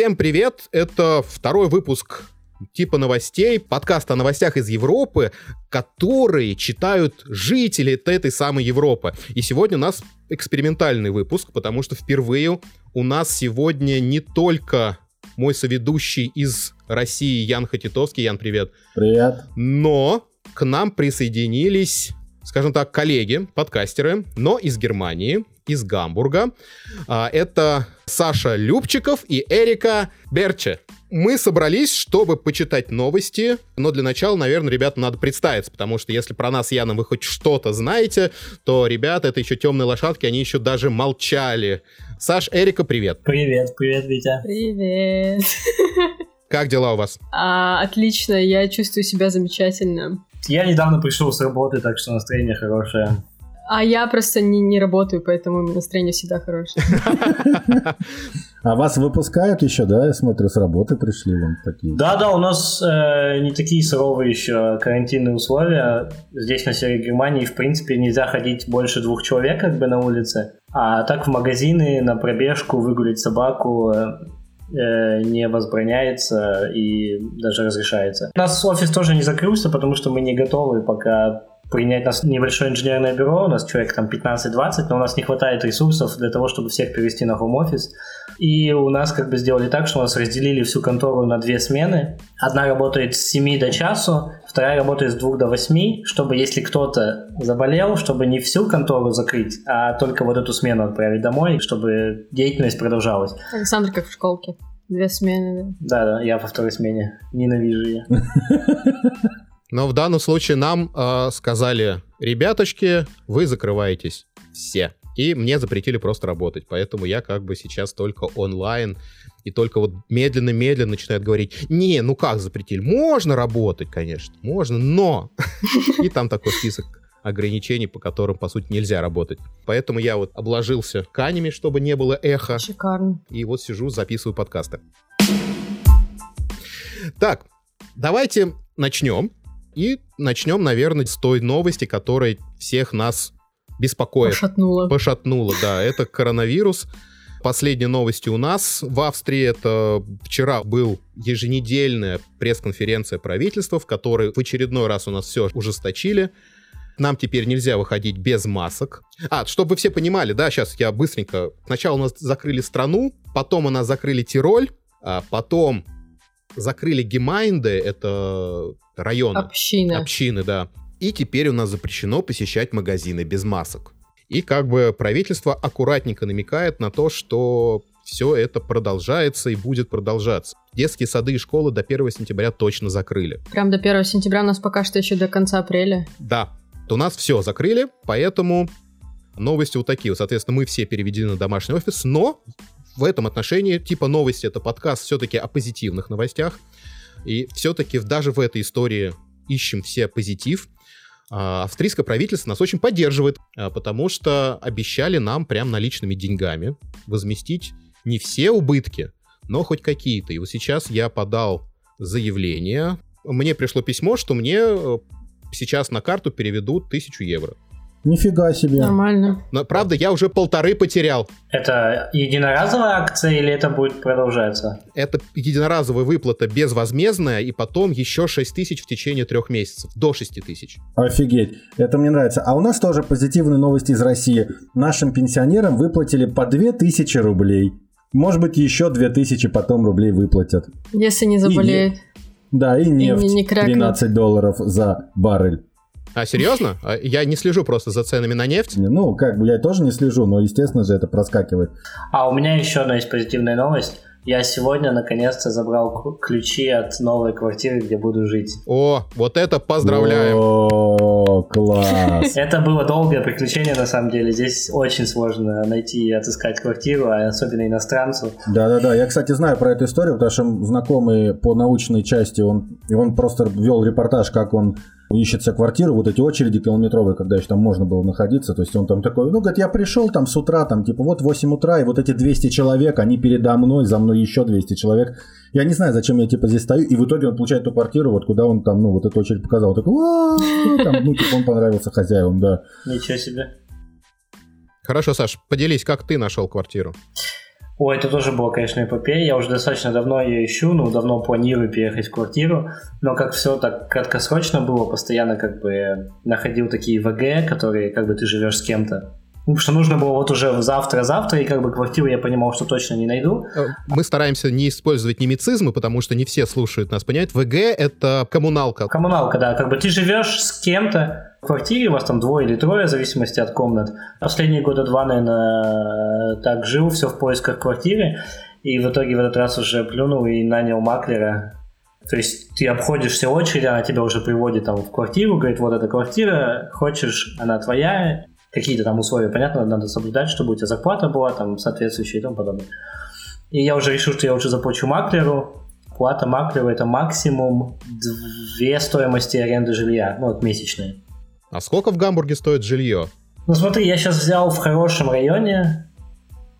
Всем привет! Это второй выпуск типа новостей, подкаст о новостях из Европы, которые читают жители этой самой Европы. И сегодня у нас экспериментальный выпуск, потому что впервые у нас сегодня не только мой соведущий из России Ян Хатитовский. Ян, привет. Привет. Но к нам присоединились, скажем так, коллеги, подкастеры, но из Германии, из Гамбурга. А, это Саша Любчиков и Эрика Берче. Мы собрались, чтобы почитать новости, но для начала, наверное, ребята, надо представиться, потому что если про нас, Яна, вы хоть что-то знаете, то ребята, это еще темные лошадки, они еще даже молчали. Саш, Эрика, привет. Привет, привет, Витя. Привет. Как дела у вас? А, отлично, я чувствую себя замечательно. Я недавно пришел с работы, так что настроение хорошее. А я просто не, не работаю, поэтому настроение всегда хорошее. А вас выпускают еще, да? Я смотрю, с работы пришли вон такие. Да, да, у нас э, не такие суровые еще карантинные условия. Здесь на севере Германии, в принципе, нельзя ходить больше двух человек как бы на улице. А так в магазины, на пробежку, выгулить собаку э не возбраняется и даже разрешается. У нас офис тоже не закрылся, потому что мы не готовы пока принять нас небольшое инженерное бюро, у нас человек там 15-20, но у нас не хватает ресурсов для того, чтобы всех перевести на хом-офис. И у нас как бы сделали так, что у нас разделили всю контору на две смены. Одна работает с 7 до часу, вторая работает с 2 до 8, чтобы если кто-то заболел, чтобы не всю контору закрыть, а только вот эту смену отправить домой, чтобы деятельность продолжалась. Александр как в школке. Две смены. Да, да, я во второй смене. Ненавижу ее. Но в данном случае нам э, сказали, ребяточки, вы закрываетесь все. И мне запретили просто работать. Поэтому я как бы сейчас только онлайн. И только вот медленно-медленно начинают говорить, не, ну как запретили? Можно работать, конечно, можно, но... И там такой список ограничений, по которым, по сути, нельзя работать. Поэтому я вот обложился тканями, чтобы не было эхо. Шикарно. И вот сижу, записываю подкасты. Так, давайте начнем. И начнем, наверное, с той новости, которая всех нас беспокоит. Пошатнула. Пошатнула, да. Это коронавирус. Последние новости у нас в Австрии. Это вчера был еженедельная пресс-конференция правительства, в которой в очередной раз у нас все ужесточили. Нам теперь нельзя выходить без масок. А, чтобы вы все понимали, да, сейчас я быстренько. Сначала у нас закрыли страну, потом у нас закрыли Тироль, а потом закрыли Гемайнды, это районы. Общины. Общины, да. И теперь у нас запрещено посещать магазины без масок. И как бы правительство аккуратненько намекает на то, что все это продолжается и будет продолжаться. Детские сады и школы до 1 сентября точно закрыли. Прям до 1 сентября у нас пока что еще до конца апреля. Да, то у нас все закрыли, поэтому новости вот такие. Соответственно, мы все переведены на домашний офис, но в этом отношении, типа новости, это подкаст все-таки о позитивных новостях. И все-таки даже в этой истории ищем все позитив. А, австрийское правительство нас очень поддерживает, а, потому что обещали нам прям наличными деньгами возместить не все убытки, но хоть какие-то. И вот сейчас я подал заявление. Мне пришло письмо, что мне э, сейчас на карту переведут тысячу евро. Нифига себе. Нормально. Но, правда, я уже полторы потерял. Это единоразовая акция или это будет продолжаться? Это единоразовая выплата безвозмездная, и потом еще 6 тысяч в течение трех месяцев. До 6 тысяч. Офигеть. Это мне нравится. А у нас тоже позитивные новости из России. Нашим пенсионерам выплатили по 2000 рублей. Может быть, еще 2000 потом рублей выплатят. Если не заболеют. И, да, и нефть и не, не 13 долларов за баррель. А, серьезно? А я не слежу просто за ценами на нефть? Ну, как бы я тоже не слежу, но, естественно же, это проскакивает. А у меня еще одна есть позитивная новость. Я сегодня наконец-то забрал ключи от новой квартиры, где буду жить. О, вот это поздравляем! О, класс! Это было долгое приключение, на самом деле. Здесь очень сложно найти и отыскать квартиру, а особенно иностранцу. Да-да-да, я, кстати, знаю про эту историю, потому что знакомый по научной части, он, и он просто вел репортаж, как он ищется квартиру, вот эти очереди километровые, когда еще там можно было находиться, то есть он там такой, ну, говорит, я пришел там с утра, там, типа, вот 8 утра, и вот эти 200 человек, они передо мной, за мной еще 200 человек, я не знаю, зачем я, типа, здесь стою, и в итоге он получает ту квартиру, вот куда он там, ну, вот эту очередь показал, такой, там, ну, типа, он понравился хозяевам, да. Ничего себе. Хорошо, Саш, поделись, как ты нашел квартиру? Ой, это тоже было, конечно, эпопея. Я уже достаточно давно ее ищу, ну, давно планирую переехать в квартиру. Но как все так краткосрочно было, постоянно как бы находил такие ВГ, которые как бы ты живешь с кем-то. Ну, потому что нужно было вот уже завтра-завтра, и как бы квартиру я понимал, что точно не найду. Э, мы стараемся не использовать немецизмы, потому что не все слушают нас, понять. ВГ — это коммуналка. Коммуналка, да. Как бы ты живешь с кем-то в квартире, у вас там двое или трое, в зависимости от комнат. Последние года два, наверное, так жил, все в поисках квартиры. И в итоге в этот раз уже плюнул и нанял маклера, то есть ты обходишь все очереди, она тебя уже приводит там в квартиру, говорит, вот эта квартира, хочешь, она твоя, какие-то там условия, понятно, надо соблюдать, чтобы у тебя зарплата была там соответствующая и тому подобное. И я уже решил, что я уже заплачу маклеру. Плата маклеру это максимум две стоимости аренды жилья, ну вот месячные. А сколько в Гамбурге стоит жилье? Ну смотри, я сейчас взял в хорошем районе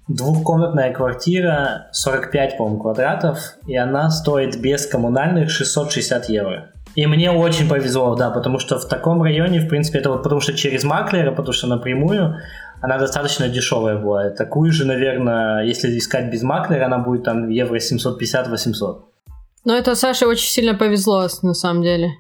двухкомнатная квартира, 45, по-моему, квадратов, и она стоит без коммунальных 660 евро. И мне очень повезло, да, потому что в таком районе, в принципе, это вот потому что через маклера, потому что напрямую она достаточно дешевая была. Такую же, наверное, если искать без маклера, она будет там евро 750-800. Но это Саше очень сильно повезло, на самом деле.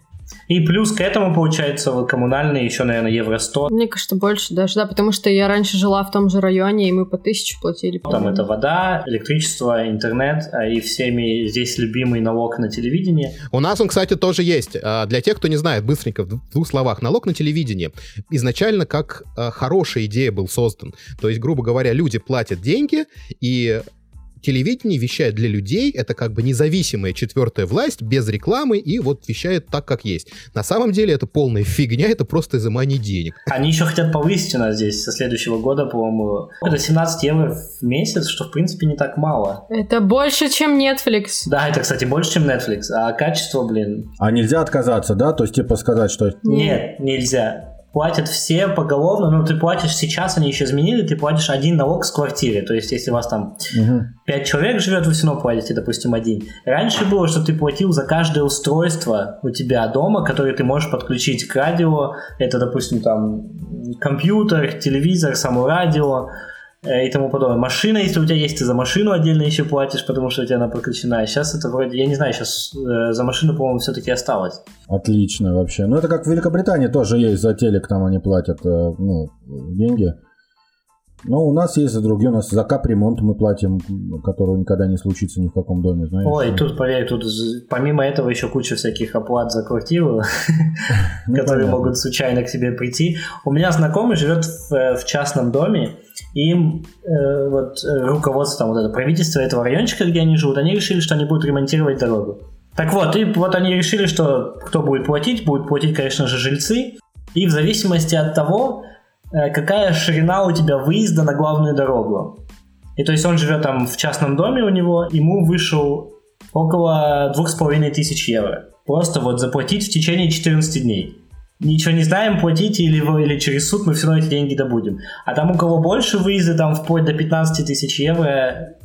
И плюс к этому, получается, коммунальные еще, наверное, евро 100. Мне кажется, больше даже, да, потому что я раньше жила в том же районе, и мы по тысяче платили. Там это вода, электричество, интернет, а и всеми здесь любимый налог на телевидение. У нас он, кстати, тоже есть. А, для тех, кто не знает, быстренько, в двух словах, налог на телевидение изначально как а, хорошая идея был создан. То есть, грубо говоря, люди платят деньги, и телевидение вещает для людей, это как бы независимая четвертая власть, без рекламы, и вот вещает так, как есть. На самом деле это полная фигня, это просто изымание денег. Они еще хотят повысить у нас здесь со следующего года, по-моему, это 17 евро в месяц, что в принципе не так мало. Это больше, чем Netflix. Да, это, кстати, больше, чем Netflix, а качество, блин... А нельзя отказаться, да? То есть типа сказать, что... Нет, нельзя платят все поголовно, ну, ты платишь сейчас, они еще изменили, ты платишь один налог с квартиры, то есть, если у вас там угу. 5 человек живет, вы все равно платите, допустим, один. Раньше было, что ты платил за каждое устройство у тебя дома, которое ты можешь подключить к радио, это, допустим, там, компьютер, телевизор, само радио, и тому подобное. Машина, если у тебя есть, ты за машину отдельно еще платишь, потому что у тебя она подключена. Сейчас это вроде, я не знаю, сейчас э, за машину, по-моему, все-таки осталось. Отлично вообще. Ну, это как в Великобритании тоже есть, за телек там они платят э, ну, деньги. Ну, у нас есть за другие, у нас за капремонт мы платим, которого никогда не случится ни в каком доме, знаешь. Ой, тут, поверь, тут помимо этого еще куча всяких оплат за квартиру, ну, которые могут случайно к тебе прийти. У меня знакомый живет в частном доме, и э, вот руководство, там, вот это правительство этого райончика, где они живут, они решили, что они будут ремонтировать дорогу. Так вот, и вот они решили, что кто будет платить, будут платить, конечно же, жильцы. И в зависимости от того, Э, какая ширина у тебя выезда на главную дорогу. И то есть он живет там в частном доме у него, ему вышел около двух с половиной тысяч евро. Просто вот заплатить в течение 14 дней. Ничего не знаем, платите или, или через суд, мы все равно эти деньги добудем. А там у кого больше выезда, там вплоть до 15 тысяч евро,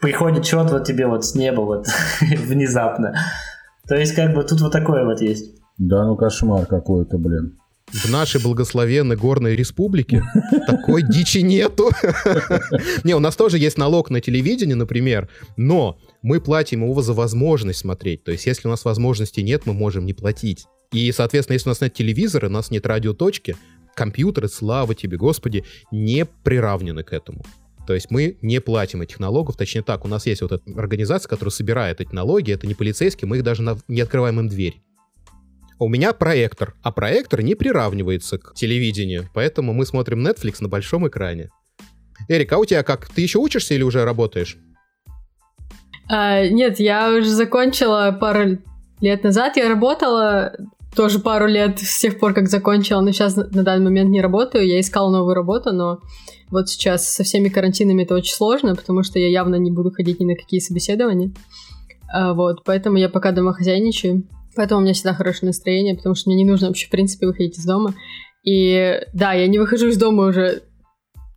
приходит счет вот тебе вот с неба вот внезапно. То есть как бы тут вот такое вот есть. Да, ну кошмар какой-то, блин в нашей благословенной горной республике такой дичи нету. Не, у нас тоже есть налог на телевидение, например, но мы платим его за возможность смотреть. То есть, если у нас возможности нет, мы можем не платить. И, соответственно, если у нас нет телевизора, у нас нет радиоточки, компьютеры, слава тебе, Господи, не приравнены к этому. То есть мы не платим этих налогов, точнее так, у нас есть вот эта организация, которая собирает эти налоги, это не полицейские, мы их даже не открываем им дверь у меня проектор, а проектор не приравнивается к телевидению, поэтому мы смотрим Netflix на большом экране. Эрик, а у тебя как? Ты еще учишься или уже работаешь? А, нет, я уже закончила пару лет назад. Я работала тоже пару лет с тех пор, как закончила, но сейчас на данный момент не работаю. Я искала новую работу, но вот сейчас со всеми карантинами это очень сложно, потому что я явно не буду ходить ни на какие собеседования. А, вот, поэтому я пока дома хозяйничаю. Поэтому у меня всегда хорошее настроение, потому что мне не нужно вообще, в принципе, выходить из дома. И да, я не выхожу из дома уже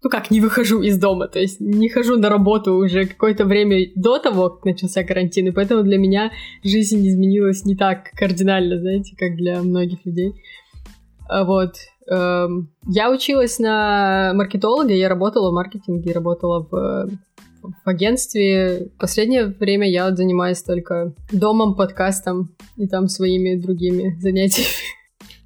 ну как, не выхожу из дома, то есть не хожу на работу уже какое-то время до того, как начался карантин, и поэтому для меня жизнь изменилась не так кардинально, знаете, как для многих людей. А вот. Эм, я училась на маркетолога, я работала в маркетинге, работала в в агентстве. Последнее время я занимаюсь только домом, подкастом и там своими другими занятиями.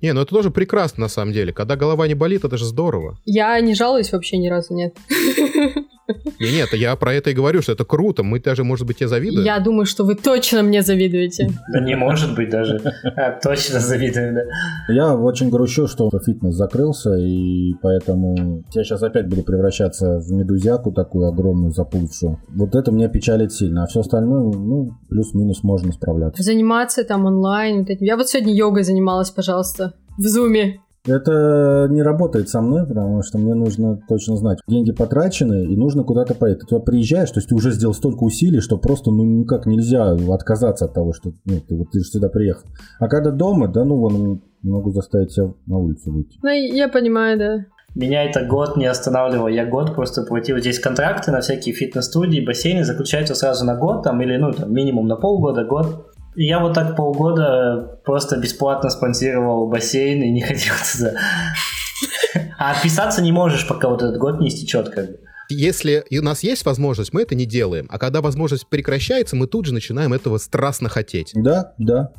Не, ну это тоже прекрасно на самом деле. Когда голова не болит, это же здорово. Я не жалуюсь вообще ни разу, нет. Не, нет, я про это и говорю, что это круто. Мы даже, может быть, тебе завидуем. Я думаю, что вы точно мне завидуете. Да не может быть даже. А, точно завидуем, да. Я очень грущу, что фитнес закрылся, и поэтому я сейчас опять буду превращаться в медузяку такую огромную, заплывшую. Вот это меня печалит сильно, а все остальное, ну, плюс-минус можно справляться. Заниматься там онлайн. Я вот сегодня йогой занималась, пожалуйста, в зуме. Это не работает со мной, потому что мне нужно точно знать, деньги потрачены, и нужно куда-то поехать. Ты туда приезжаешь, то есть ты уже сделал столько усилий, что просто ну никак нельзя отказаться от того, что ну, ты, вот, ты же сюда приехал. А когда дома, да ну вон, могу заставить себя на улицу выйти. Ну, я понимаю, да. Меня это год не останавливало. Я год просто платил здесь контракты на всякие фитнес-студии, бассейны заключаются сразу на год, там, или, ну, там, минимум на полгода, год. Я вот так полгода просто бесплатно спонсировал бассейн и не ходил туда. А отписаться не можешь, пока вот этот год не истечет, как бы. Если у нас есть возможность, мы это не делаем. А когда возможность прекращается, мы тут же начинаем этого страстно хотеть. Да, да.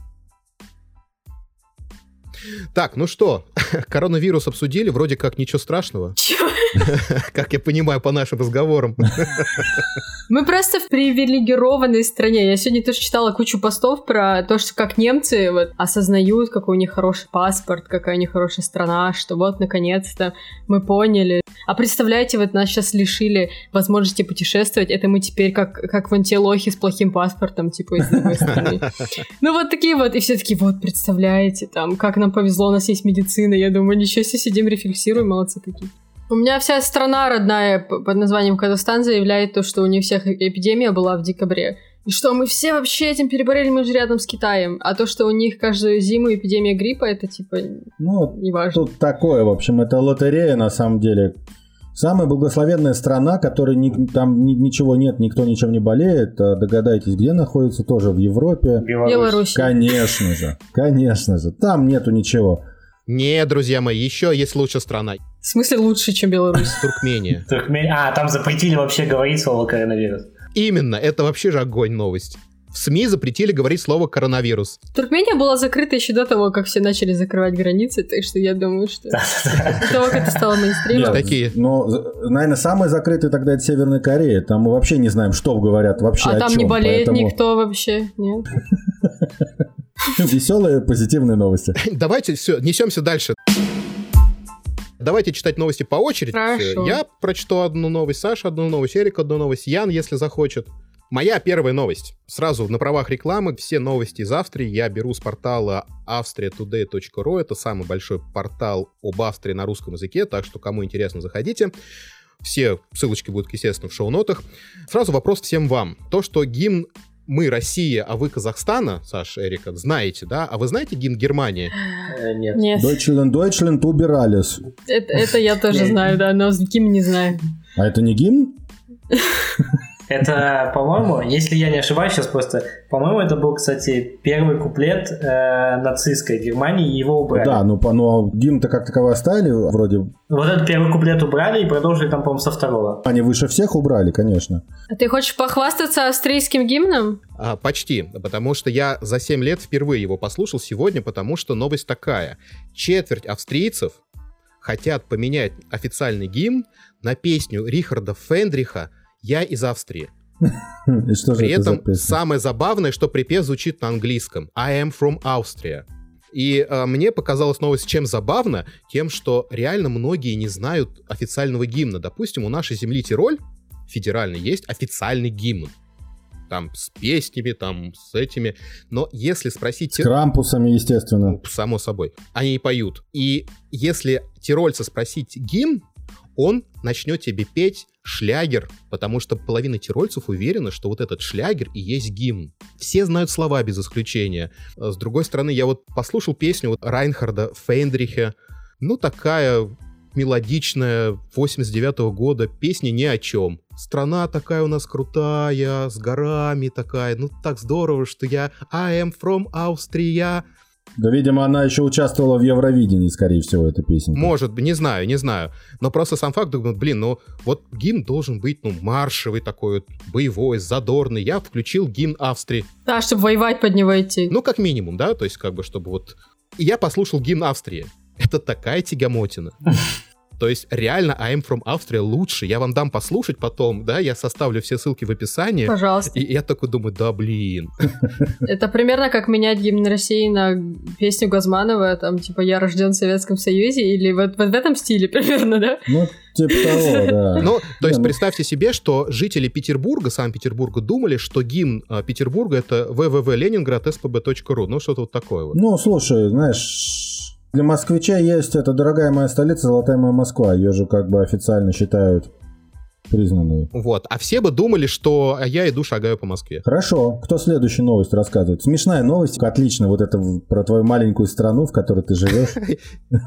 Так, ну что, коронавирус обсудили, вроде как ничего страшного. Чё? Как я понимаю по нашим разговорам. Мы просто в привилегированной стране. Я сегодня тоже читала кучу постов про то, что как немцы вот осознают, какой у них хороший паспорт, какая у них хорошая страна, что вот наконец-то мы поняли. А представляете, вот нас сейчас лишили возможности путешествовать, это мы теперь как, как вон те лохи с плохим паспортом, типа, из другой страны. Ну вот такие вот, и все такие, вот, представляете, там, как нам повезло, у нас есть медицина. Я думаю, ничего себе, сидим, рефлексируем, молодцы какие. У меня вся страна родная под названием Казахстан заявляет то, что у них всех эпидемия была в декабре. И что мы все вообще этим переболели, мы же рядом с Китаем. А то, что у них каждую зиму эпидемия гриппа, это типа Ну, неважно. тут такое, в общем, это лотерея на самом деле. Самая благословенная страна, которой ни- там ни- ничего нет, никто ничем не болеет. А Догадайтесь, где находится? Тоже в Европе. Беларусь. Беларусь. Конечно же, конечно же. Там нету ничего. Не, друзья мои, еще есть лучшая страна. В смысле лучше, чем Беларусь? Туркмения. Туркмен- А, там запретили вообще говорить слово коронавирус. Именно, это вообще же огонь новость. В СМИ запретили говорить слово коронавирус. Туркмения была закрыта еще до того, как все начали закрывать границы, так что я думаю, что до того, как это стало мейнстримом. Такие. Но, наверное, самый закрытый тогда это Северная Корея. Там мы вообще не знаем, что говорят вообще А там не болеет никто вообще, нет? Веселые позитивные новости. Давайте все, несемся дальше. Давайте читать новости по очереди. Хорошо. Я прочту одну новость, Саша одну новость, Эрик одну новость, Ян, если захочет. Моя первая новость. Сразу на правах рекламы все новости из Австрии я беру с портала austriatoday.ru. Это самый большой портал об Австрии на русском языке, так что кому интересно, заходите. Все ссылочки будут, естественно, в шоу-нотах. Сразу вопрос всем вам. То, что гимн мы Россия, а вы Казахстана, Саша, Эрика, знаете, да? А вы знаете гимн Германии? Э, Нет. Нет. Deutschland, Deutschland убирались. Это, это я тоже знаю, да, но с кем не знаю. А это не гимн? Это, по-моему, если я не ошибаюсь, сейчас просто, по-моему, это был, кстати, первый куплет э, нацистской Германии, его убрали. Да, ну, по- ну гимн-то как таковой оставили вроде. Вот этот первый куплет убрали и продолжили там, по-моему, со второго. Они выше всех убрали, конечно. А ты хочешь похвастаться австрийским гимном? А, почти, потому что я за 7 лет впервые его послушал сегодня, потому что новость такая. Четверть австрийцев хотят поменять официальный гимн на песню Рихарда Фендриха «Я из Австрии». При этом самое забавное, что припев звучит на английском. I am from Austria. И э, мне показалась новость чем забавно, тем, что реально многие не знают официального гимна. Допустим, у нашей земли Тироль федеральный есть официальный гимн. Там с песнями, там с этими. Но если спросить... С Тир- крампусами, естественно. само собой. Они и поют. И если тирольца спросить гимн, он начнет тебе петь шлягер, потому что половина тирольцев уверена, что вот этот шлягер и есть гимн. Все знают слова без исключения. С другой стороны, я вот послушал песню вот Райнхарда Фейндрихе. Ну, такая мелодичная, 89 года, песня ни о чем. Страна такая у нас крутая, с горами такая, ну так здорово, что я I am from Austria. Да, видимо, она еще участвовала в Евровидении, скорее всего, эта песня. Может быть, не знаю, не знаю. Но просто сам факт, думаю, блин, ну вот гимн должен быть, ну, маршевый такой вот, боевой, задорный. Я включил гимн Австрии. Да, чтобы воевать под него идти. Ну, как минимум, да, то есть как бы, чтобы вот... И я послушал гимн Австрии. Это такая тягомотина. То есть реально I'm from Austria лучше. Я вам дам послушать потом, да, я составлю все ссылки в описании. Пожалуйста. И я такой думаю, да блин. Это примерно как менять гимн России на песню Газманова, там, типа, «Я рожден в Советском Союзе», или вот, вот в этом стиле примерно, да? Ну, типа того, да. Ну, то есть ну- представьте себе, что жители Петербурга, Санкт-Петербурга, думали, что гимн а, Петербурга это www.leningrad.spb.ru. Ну, что-то вот такое вот. Ну, слушай, знаешь, для москвича есть это дорогая моя столица, золотая моя Москва. Ее же как бы официально считают признанной. Вот. А все бы думали, что я иду шагаю по Москве. Хорошо, кто следующую новость рассказывает? Смешная новость, отлично, вот это про твою маленькую страну, в которой ты живешь.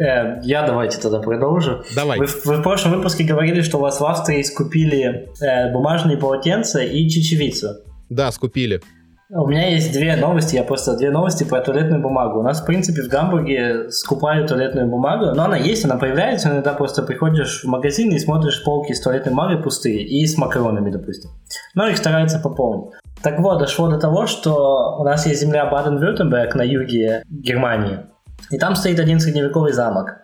Э, я давайте тогда продолжу. Давай. Вы, в- вы в прошлом выпуске говорили, что у вас в Австрии скупили э, бумажные полотенца и чечевицу. Да, скупили. У меня есть две новости, я просто две новости про туалетную бумагу. У нас, в принципе, в Гамбурге скупают туалетную бумагу, но она есть, она появляется, иногда просто приходишь в магазин и смотришь полки с туалетной бумагой пустые, и с макаронами, допустим. Но их стараются пополнить. Так вот, дошло до того, что у нас есть земля Баден-Вюртемберг на юге Германии, и там стоит один средневековый замок.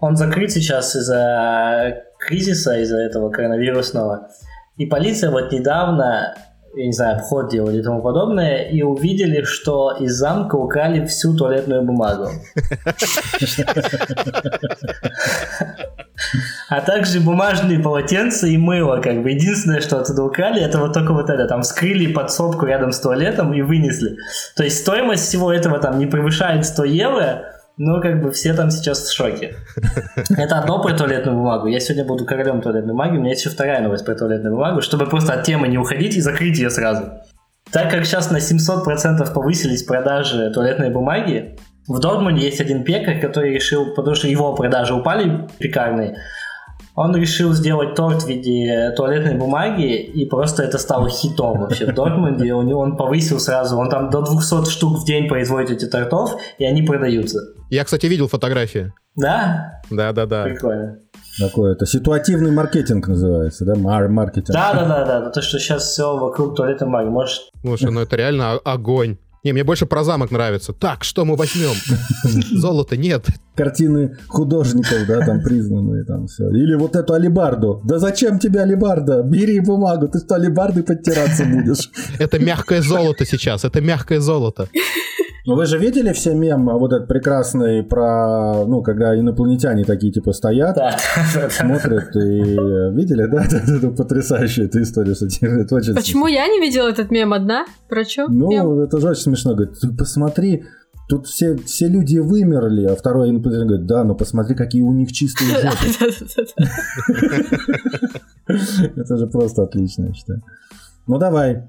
Он закрыт сейчас из-за кризиса, из-за этого коронавирусного. И полиция вот недавно, я не знаю, обход делали и тому подобное, и увидели, что из замка украли всю туалетную бумагу. А также бумажные полотенца и мыло, как бы. Единственное, что оттуда украли, это вот только вот это. Там вскрыли подсобку рядом с туалетом и вынесли. То есть стоимость всего этого там не превышает 100 евро, но как бы все там сейчас в шоке. Это одно про туалетную бумагу. Я сегодня буду королем туалетной бумаги. У меня есть еще вторая новость про туалетную бумагу, чтобы просто от темы не уходить и закрыть ее сразу. Так как сейчас на 700% повысились продажи туалетной бумаги, в Дортмунде есть один пекарь, который решил, потому что его продажи упали пекарные, он решил сделать торт в виде туалетной бумаги, и просто это стало хитом вообще в Дортмунде. У него он повысил сразу, он там до 200 штук в день производит эти тортов, и они продаются. Я, кстати, видел фотографии. Да? Да-да-да. Прикольно. Такой это ситуативный маркетинг называется, да? Мар- маркетинг. Да, да, да, да. То, что сейчас все вокруг туалетной бумаги. Может, Слушай, ну это реально огонь. Не, мне больше про замок нравится. Так, что мы возьмем? Золота нет. Картины художников, да, там признанные, там все. Или вот эту алибарду. Да зачем тебе алибарда? Бери бумагу, ты что, алибардой подтираться будешь? Это мягкое золото сейчас. Это мягкое золото. Ну вы же видели все мем вот этот прекрасный про, ну, когда инопланетяне такие типа стоят, да, смотрят и э, видели, да? Это, потрясающая эта история, кстати, это очень Почему я не видела этот мем одна? Про что? Ну, это же очень смешно. Говорит, ты посмотри, тут все, все люди вымерли, а второй инопланетянин говорит, да, но посмотри, какие у них чистые жопы. Это же просто отлично, я считаю. Ну, давай,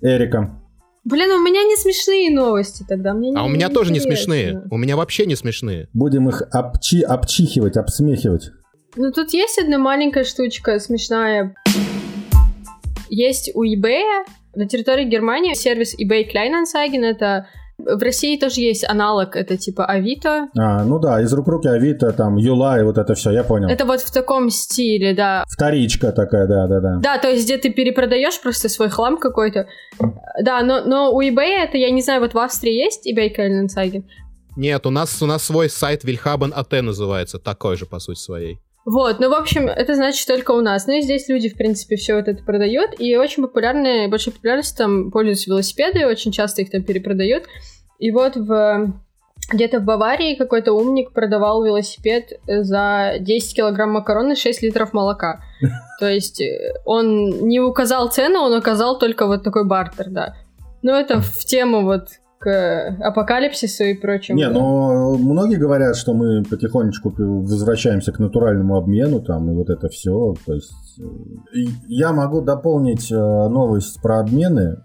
Эрика. Блин, у меня не смешные новости тогда. Мне А у не меня тоже не интересно. смешные. У меня вообще не смешные. Будем их обчи, обчихивать, обсмехивать. Ну, тут есть одна маленькая штучка смешная. Есть у eBay на территории Германии сервис eBay Kleinanzeigen. Это в России тоже есть аналог, это типа Авито. А, ну да, из рук в руки Авито, там, Юла и вот это все, я понял. Это вот в таком стиле, да. Вторичка такая, да-да-да. Да, то есть где ты перепродаешь просто свой хлам какой-то. Да, но, но у eBay это, я не знаю, вот в Австрии есть eBay Kleinanzeigen? Нет, у нас, у нас свой сайт Вильхабен АТ называется. Такой же, по сути своей. Вот, ну, в общем, это значит только у нас. Ну, и здесь люди, в принципе, все вот это продают, и очень популярные, большой популярностью там пользуются велосипеды, очень часто их там перепродают. И вот в где-то в Баварии какой-то умник продавал велосипед за 10 килограмм макарон и 6 литров молока. То есть э, он не указал цену, он указал только вот такой бартер, да. Ну, это в тему вот к апокалипсису и прочему. Не, да. но многие говорят, что мы потихонечку возвращаемся к натуральному обмену, там, и вот это все. То есть э, я могу дополнить э, новость про обмены.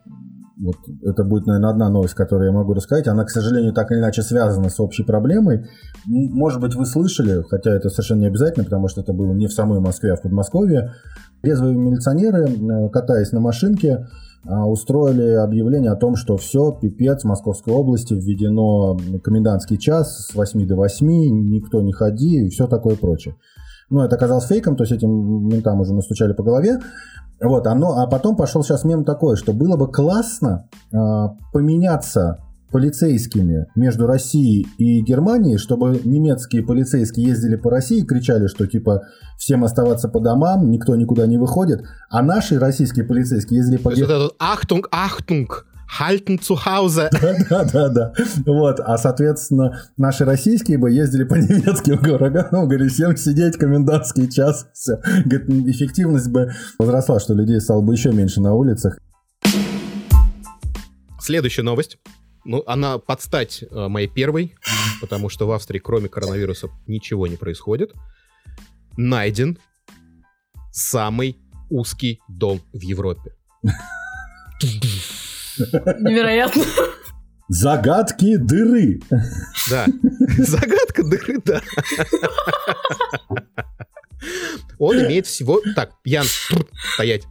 Вот это будет, наверное, одна новость, которую я могу рассказать. Она, к сожалению, так или иначе связана с общей проблемой. Может быть, вы слышали, хотя это совершенно не обязательно, потому что это было не в самой Москве, а в Подмосковье. Резвые милиционеры, э, катаясь на машинке, устроили объявление о том, что все, пипец, в Московской области введено комендантский час с 8 до 8, никто не ходи и все такое прочее. Ну, это оказалось фейком, то есть этим ментам уже настучали по голове. Вот, оно, а потом пошел сейчас мем такой, что было бы классно э, поменяться полицейскими между Россией и Германией, чтобы немецкие полицейские ездили по России и кричали, что типа всем оставаться по домам, никто никуда не выходит, а наши российские полицейские ездили по... То есть вот этот «Achtung, Achtung», Halten zu Hause. Да, да, да. Вот, а, соответственно, наши российские бы ездили по немецким городам, говорили, всем сидеть комендантский час. Все. Говорит, эффективность бы возросла, что людей стало бы еще меньше на улицах. Следующая новость. Ну, она под стать э, моей первой, потому что в Австрии кроме коронавируса ничего не происходит. Найден самый узкий дом в Европе. Невероятно. Загадки дыры. Да, загадка дыры, да. Он имеет всего... Так, Ян, стоять.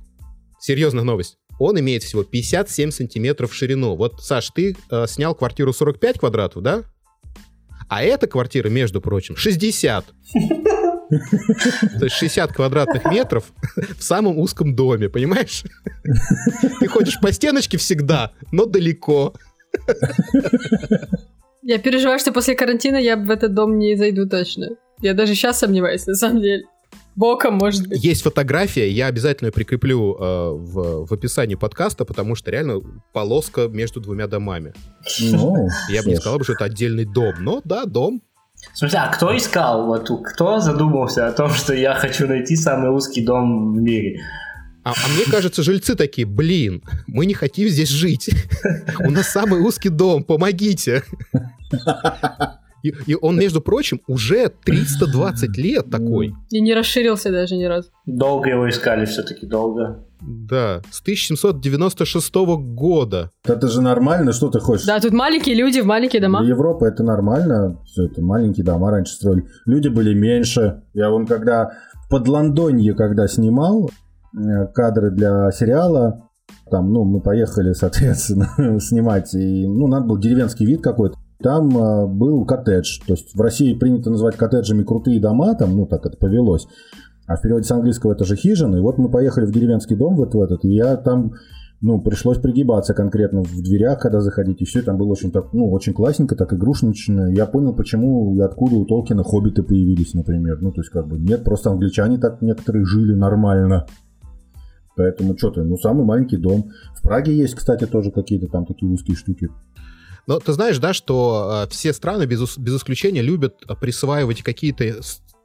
Серьезная новость. Он имеет всего 57 сантиметров в ширину. Вот, Саш, ты э, снял квартиру 45 квадратов, да? А эта квартира, между прочим, 60. То есть 60 квадратных метров в самом узком доме, понимаешь? Ты ходишь по стеночке всегда, но далеко. Я переживаю, что после карантина я в этот дом не зайду точно. Я даже сейчас сомневаюсь, на самом деле. Боком, может быть. Есть фотография, я обязательно ее прикреплю э, в, в описании подкаста, потому что реально полоска между двумя домами. Ну, я бы не сказал, что это отдельный дом, но да, дом. Слушай, а кто искал, вот кто задумался о том, что я хочу найти самый узкий дом в мире? А, а мне кажется, жильцы такие, блин, мы не хотим здесь жить. У нас самый узкий дом, помогите. И, и он, между прочим, уже 320 лет такой. И не расширился даже ни разу. Долго его искали все-таки, долго. Да, с 1796 года. Это же нормально, что ты хочешь? Да, тут маленькие люди в маленькие дома. Европа это нормально, все это маленькие дома раньше строили. Люди были меньше. Я вон когда под Лондонье, когда снимал э, кадры для сериала, там, ну, мы поехали, соответственно, снимать, и, ну, надо был деревенский вид какой-то. Там э, был коттедж, то есть в России принято называть коттеджами крутые дома, там, ну, так это повелось. А в переводе с английского это же хижина. И вот мы поехали в деревенский дом вот в этот, и я там, ну, пришлось пригибаться конкретно в дверях, когда заходить, и все там было очень так, ну, очень классненько, так игрушечно. Я понял, почему и откуда у Толкина хоббиты появились, например. Ну, то есть, как бы, нет, просто англичане так некоторые жили нормально. Поэтому что ты, ну, самый маленький дом. В Праге есть, кстати, тоже какие-то там такие узкие штуки. Но ты знаешь, да, что э, все страны без, без исключения любят присваивать какие-то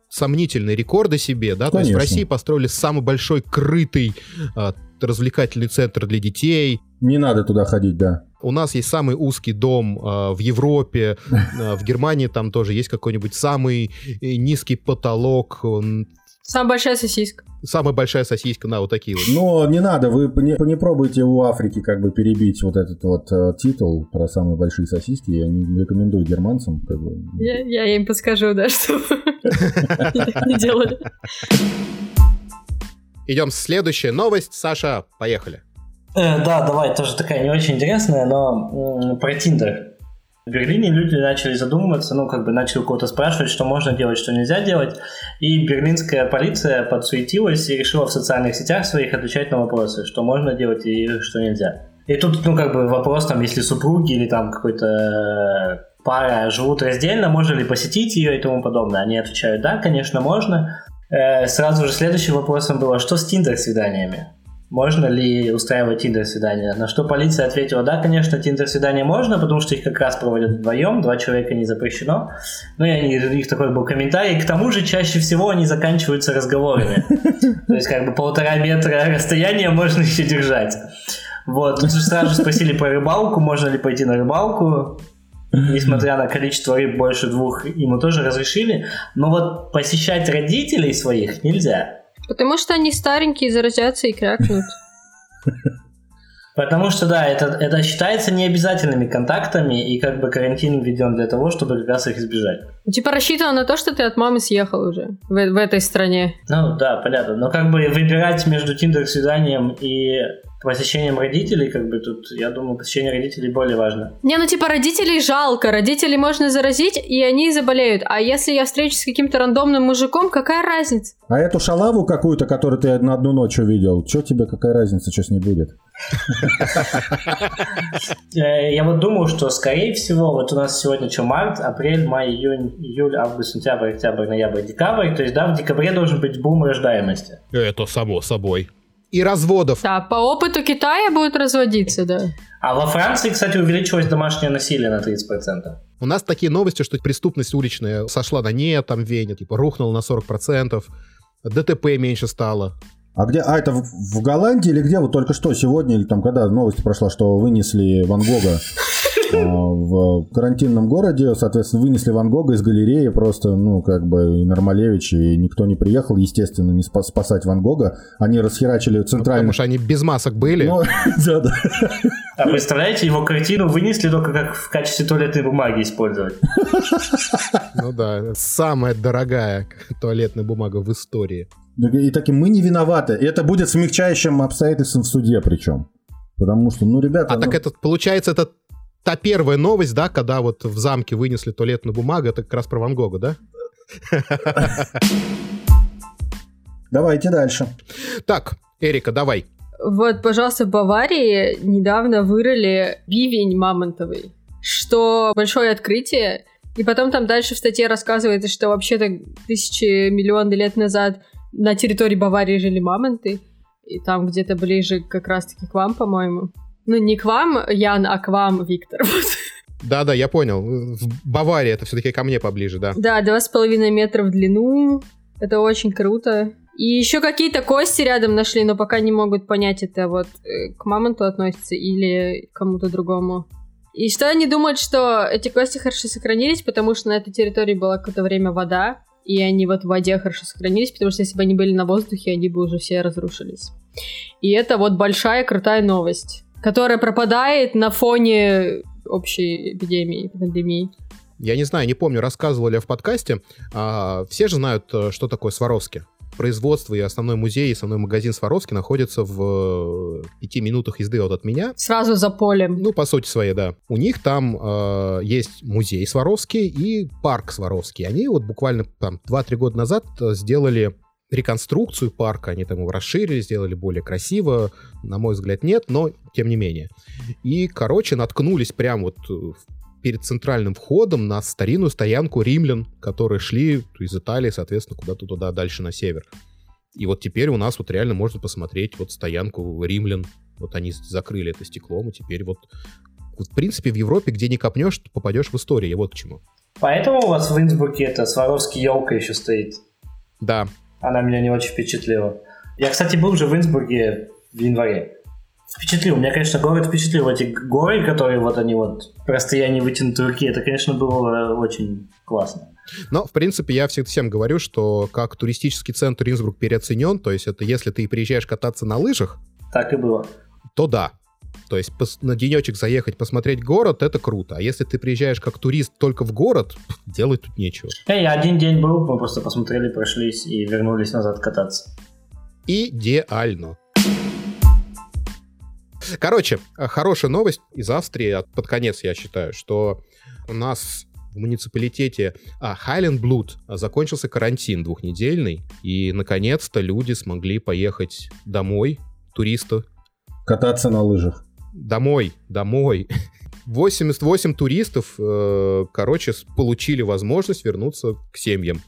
сомнительные рекорды себе, да, Конечно. то есть в России построили самый большой крытый э, развлекательный центр для детей. Не надо туда ходить, да. У нас есть самый узкий дом э, в Европе, э, в Германии там тоже есть какой-нибудь самый низкий потолок. Самая большая сосиска. Самая большая сосиска, на вот такие вот. Но не надо, вы не, не пробуйте у Африки как бы перебить вот этот вот э, титул про самые большие сосиски. Я не рекомендую германцам. Как бы. я, я им подскажу, да, что не делали. Идем следующая новость. Саша, поехали. Э, да, давай, тоже такая не очень интересная, но про Тиндер. В Берлине люди начали задумываться, ну, как бы начали кого-то спрашивать, что можно делать, что нельзя делать. И берлинская полиция подсуетилась и решила в социальных сетях своих отвечать на вопросы, что можно делать и что нельзя. И тут, ну, как бы вопрос, там, если супруги или там какой-то э, пара живут раздельно, можно ли посетить ее и тому подобное. Они отвечают, да, конечно, можно. Э, сразу же следующим вопросом было, что с тиндер-свиданиями? Можно ли устраивать тиндер-свидания. На что полиция ответила, да, конечно, тиндер-свидания можно, потому что их как раз проводят вдвоем, два человека не запрещено. Ну, и они, у них такой был комментарий. К тому же, чаще всего они заканчиваются разговорами. То есть, как бы полтора метра расстояния можно еще держать. Вот, тут же сразу спросили про рыбалку, можно ли пойти на рыбалку. Несмотря на количество рыб больше двух, ему тоже разрешили. Но вот посещать родителей своих нельзя. Потому что они старенькие, заразятся и крякнут. Потому что, да, это, это считается необязательными контактами, и как бы карантин введен для того, чтобы как раз их избежать. Типа рассчитано на то, что ты от мамы съехал уже в, в этой стране. Ну да, понятно. Но как бы выбирать между тиндер-свиданием и посещением родителей, как бы тут, я думаю, посещение родителей более важно. Не, ну типа родителей жалко, родителей можно заразить, и они заболеют. А если я встречусь с каким-то рандомным мужиком, какая разница? А эту шалаву какую-то, которую ты на одну ночь увидел, что тебе, какая разница, что с ней будет? Э, я вот думаю, что, скорее всего, вот у нас сегодня что, март, апрель, май, июнь, июль, август, сентябрь, октябрь, ноябрь, декабрь. То есть, да, в декабре должен быть бум рождаемости. Это само собой. И разводов. Да, по опыту Китая будет разводиться, да. А во Франции, кстати, увеличилось домашнее насилие на 30%. У нас такие новости, что преступность уличная сошла на нет, там Вене, типа рухнула на 40%, ДТП меньше стало. А где? А это в, в Голландии или где? Вот только что сегодня или там когда новость прошла, что вынесли Ван Гога в карантинном городе, соответственно, вынесли Ван Гога из галереи просто, ну, как бы и Нормалевич, и никто не приехал, естественно, не спасать Ван Гога. Они расхерачили центральный... Ну, потому что они без масок были. Ну, да, да. А представляете, его картину вынесли только как в качестве туалетной бумаги использовать. Ну да, самая дорогая туалетная бумага в истории. И таким мы не виноваты. И это будет смягчающим обстоятельством в суде причем. Потому что, ну, ребята... А ну... так это, получается, это та первая новость, да, когда вот в замке вынесли туалетную бумагу, это как раз про Ван Гога, да? Давайте дальше. Так, Эрика, давай. Вот, пожалуйста, в Баварии недавно вырыли бивень мамонтовый, что большое открытие. И потом там дальше в статье рассказывается, что вообще-то тысячи, миллионы лет назад на территории Баварии жили мамонты. И там где-то ближе как раз-таки к вам, по-моему. Ну, не к вам, Ян, а к вам, Виктор. Да-да, я понял. В Баварии это все-таки ко мне поближе, да. Да, два с половиной метра в длину. Это очень круто. И еще какие-то кости рядом нашли, но пока не могут понять, это вот э, к мамонту относится или к кому-то другому. И что они думают, что эти кости хорошо сохранились, потому что на этой территории была какое-то время вода, и они вот в воде хорошо сохранились, потому что если бы они были на воздухе, они бы уже все разрушились. И это вот большая крутая новость, которая пропадает на фоне общей эпидемии, пандемии. Я не знаю, не помню, рассказывали в подкасте. А, все же знают, э, что такое Сваровски производство и основной музей, и основной магазин Сваровски находятся в э, пяти минутах езды вот от меня. Сразу за полем. Ну, по сути своей, да. У них там э, есть музей Сваровский и парк Сваровский. Они вот буквально там 2-3 года назад э, сделали реконструкцию парка, они там его расширили, сделали более красиво, на мой взгляд, нет, но тем не менее. И, короче, наткнулись прям вот перед центральным входом на старинную стоянку римлян, которые шли из Италии, соответственно, куда-то туда дальше на север. И вот теперь у нас вот реально можно посмотреть вот стоянку римлян. Вот они закрыли это стеклом, и теперь вот, вот в принципе в Европе, где не копнешь, попадешь в историю. Вот к чему. Поэтому у вас в Инсбруке это Сваровский елка еще стоит? Да. Она меня не очень впечатлила. Я, кстати, был уже в Инсбурге в январе. Впечатлил. Меня, конечно, город впечатлил. Эти горы, которые вот они вот по расстоянии вытянутой руки, это, конечно, было очень классно. Но, в принципе, я всем говорю, что как туристический центр Инсбрук переоценен, то есть это если ты приезжаешь кататься на лыжах, так и было. То да. То есть на денечек заехать, посмотреть город, это круто. А если ты приезжаешь как турист только в город, делать тут нечего. Эй, один день был, мы просто посмотрели, прошлись и вернулись назад кататься. Идеально. Короче, хорошая новость из Австрии, под конец я считаю, что у нас в муниципалитете а, Blood закончился карантин двухнедельный, и наконец-то люди смогли поехать домой, туристы. Кататься на лыжах. Домой, домой. 88 туристов, э, короче, получили возможность вернуться к семьям.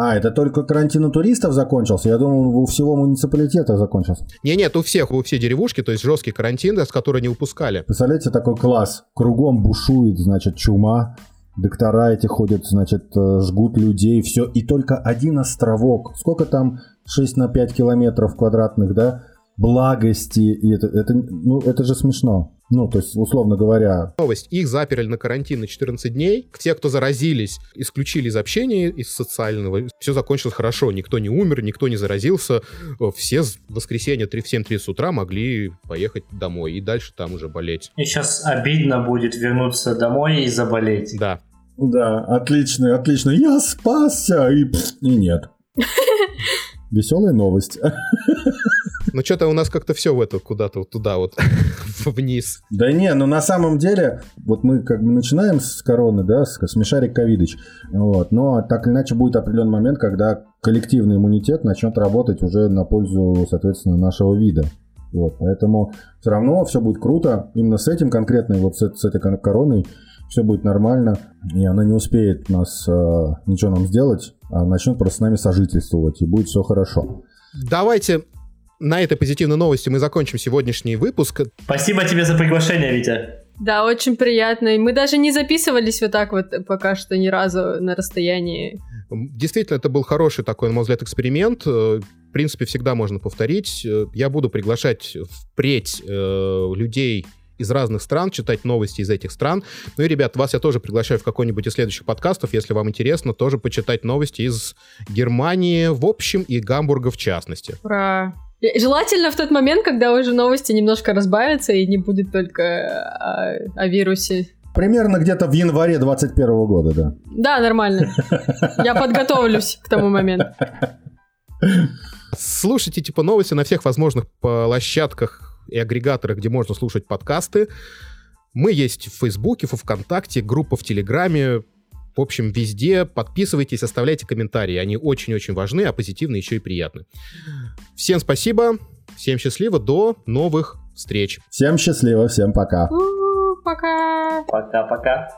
А, это только карантин у туристов закончился? Я думал, у всего муниципалитета закончился. Не, нет, у всех, у всей деревушки, то есть жесткий карантин, с которого не выпускали. Представляете, такой класс. Кругом бушует, значит, чума. Доктора эти ходят, значит, э, жгут людей, все. И только один островок. Сколько там? 6 на 5 километров квадратных, да? Благости. И это, это, ну, это же смешно. Ну, то есть, условно говоря... Новость. Их заперли на карантин на 14 дней. Те, кто заразились, исключили из общения, из социального. Все закончилось хорошо. Никто не умер, никто не заразился. Все в воскресенье в 7.30 утра могли поехать домой. И дальше там уже болеть. И сейчас обидно будет вернуться домой и заболеть. Да. Да, отлично, отлично. Я спасся, и, и нет. Веселая новость. Ну, что-то у нас как-то все в это куда-то вот туда вот вниз. Да не, ну на самом деле, вот мы как бы начинаем с короны, да, с смешарик ковидыч, вот, но так или иначе будет определенный момент, когда коллективный иммунитет начнет работать уже на пользу, соответственно, нашего вида. Вот, поэтому все равно все будет круто. Именно с этим конкретной, вот с, с этой короной все будет нормально, и она не успеет нас э, ничего нам сделать, а начнет просто с нами сожительствовать, и будет все хорошо. Давайте на этой позитивной новости мы закончим сегодняшний выпуск. Спасибо тебе за приглашение, Витя. Да, очень приятно. И мы даже не записывались вот так вот пока что ни разу на расстоянии. Действительно, это был хороший такой, на мой взгляд, эксперимент. Э, в принципе, всегда можно повторить. Э, я буду приглашать впредь э, людей из разных стран, читать новости из этих стран. Ну и, ребят, вас я тоже приглашаю в какой-нибудь из следующих подкастов, если вам интересно, тоже почитать новости из Германии в общем и Гамбурга в частности. Ура! Желательно в тот момент, когда уже новости немножко разбавятся и не будет только о, о вирусе. Примерно где-то в январе 21 года, да. Да, нормально. Я подготовлюсь к тому моменту. Слушайте, типа, новости на всех возможных площадках и агрегаторах, где можно слушать подкасты. Мы есть в Фейсбуке, в ВКонтакте, группа в Телеграме. В общем, везде подписывайтесь, оставляйте комментарии. Они очень-очень важны, а позитивные еще и приятны. Всем спасибо, всем счастливо, до новых встреч. Всем счастливо, всем пока. Пока. Пока-пока.